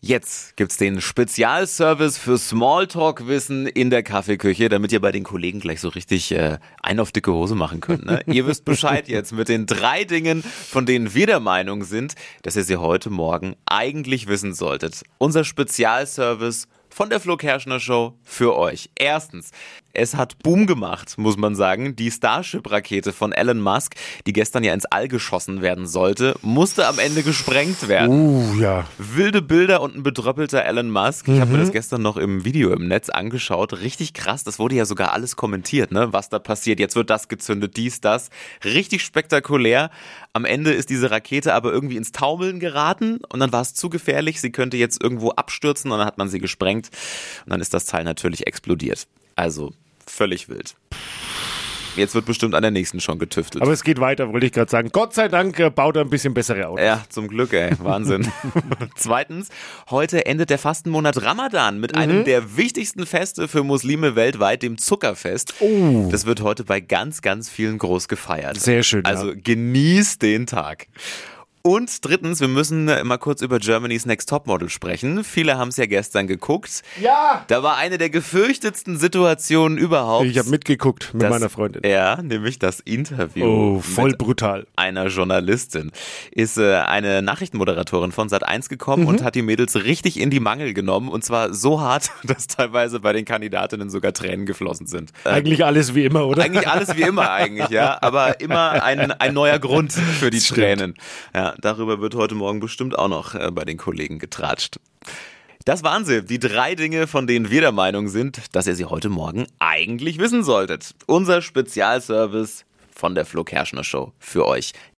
Jetzt gibt's den Spezialservice für Smalltalk-Wissen in der Kaffeeküche, damit ihr bei den Kollegen gleich so richtig äh, ein auf dicke Hose machen könnt. Ne? ihr wisst Bescheid jetzt mit den drei Dingen, von denen wir der Meinung sind, dass ihr sie heute Morgen eigentlich wissen solltet. Unser Spezialservice von der Flo Kerschner Show für euch. Erstens, es hat Boom gemacht, muss man sagen. Die Starship-Rakete von Elon Musk, die gestern ja ins All geschossen werden sollte, musste am Ende gesprengt werden. Uh, ja. Wilde Bilder und ein bedröppelter Elon Musk. Ich habe mir das gestern noch im Video im Netz angeschaut. Richtig krass. Das wurde ja sogar alles kommentiert, ne? Was da passiert. Jetzt wird das gezündet, dies, das. Richtig spektakulär. Am Ende ist diese Rakete aber irgendwie ins Taumeln geraten und dann war es zu gefährlich. Sie könnte jetzt irgendwo abstürzen und dann hat man sie gesprengt und dann ist das Teil natürlich explodiert. Also völlig wild. Jetzt wird bestimmt an der nächsten schon getüftelt. Aber es geht weiter, wollte ich gerade sagen. Gott sei Dank äh, baut er ein bisschen bessere Autos. Ja, zum Glück, ey. Wahnsinn. Zweitens, heute endet der Fastenmonat Ramadan mit einem der wichtigsten Feste für Muslime weltweit, dem Zuckerfest. Oh. Das wird heute bei ganz, ganz vielen groß gefeiert. Sehr schön, ja. Also genießt den Tag. Und drittens, wir müssen äh, mal kurz über Germany's Next Topmodel sprechen. Viele haben es ja gestern geguckt. Ja. Da war eine der gefürchtetsten Situationen überhaupt. Ich habe mitgeguckt mit Das- meiner Freundin. Ja, nämlich das Interview. Oh, voll mit brutal. einer Journalistin. Ist äh, eine Nachrichtenmoderatorin von Sat1 gekommen und hat die Mädels richtig in die Mangel genommen. Und zwar so hart, dass teilweise bei den Kandidatinnen sogar Tränen geflossen sind. Äh, Eigentlich alles wie immer, oder? eigentlich alles wie immer eigentlich, ja. Aber immer ein, ein neuer Grund für die. Tränen. Ja, darüber wird heute Morgen bestimmt auch noch äh, bei den Kollegen getratscht. Das waren sie, die drei Dinge, von denen wir der Meinung sind, dass ihr sie heute Morgen eigentlich wissen solltet. Unser Spezialservice von der Flo Kerschner Show für euch.